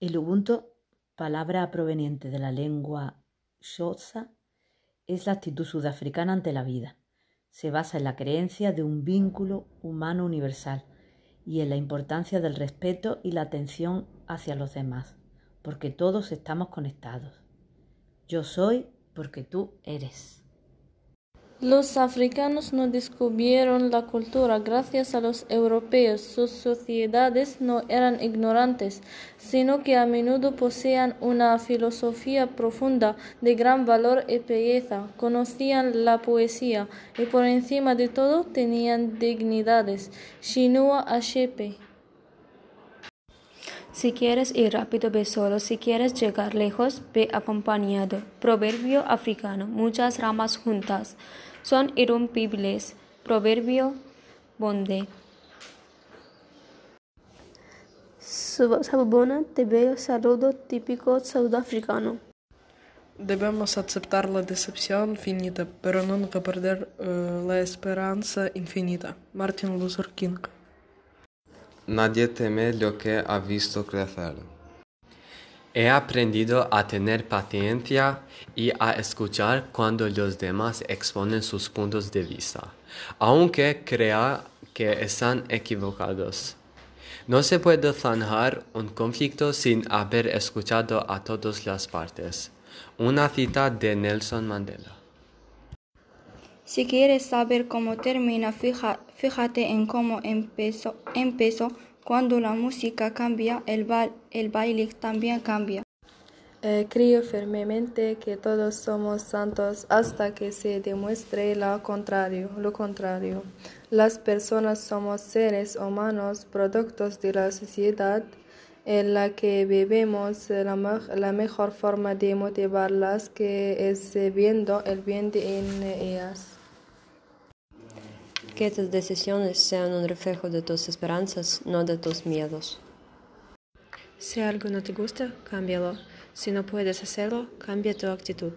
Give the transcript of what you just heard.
El Ubuntu, palabra proveniente de la lengua xhosa, es la actitud sudafricana ante la vida. Se basa en la creencia de un vínculo humano universal y en la importancia del respeto y la atención hacia los demás, porque todos estamos conectados. Yo soy porque tú eres. Los africanos no descubrieron la cultura gracias a los europeos. Sus sociedades no eran ignorantes, sino que a menudo poseían una filosofía profunda de gran valor y belleza. Conocían la poesía y por encima de todo tenían dignidades. Shinua Ashepe. Si quieres ir rápido, ve solo. Si quieres llegar lejos, ve acompañado. Proverbio africano. Muchas ramas juntas son irrompibles. Proverbio bonde. Sabona te veo saludo típico sudafricano. Debemos aceptar la decepción finita, pero nunca perder uh, la esperanza infinita. Martin Luther King. Nadie teme lo que ha visto crecer. He aprendido a tener paciencia y a escuchar cuando los demás exponen sus puntos de vista, aunque crea que están equivocados. No se puede zanjar un conflicto sin haber escuchado a todas las partes. Una cita de Nelson Mandela. Si quieres saber cómo termina, fíjate en cómo empezó. cuando la música cambia, el, baile también cambia. Eh, creo firmemente que todos somos santos hasta que se demuestre lo contrario, lo contrario. Las personas somos seres humanos, productos de la sociedad en la que vivimos. La, mejor forma de motivarlas que es viendo el bien en ellas. Que tus decisiones sean un reflejo de tus esperanzas, no de tus miedos. Si algo no te gusta, cámbialo. Si no puedes hacerlo, cambia tu actitud.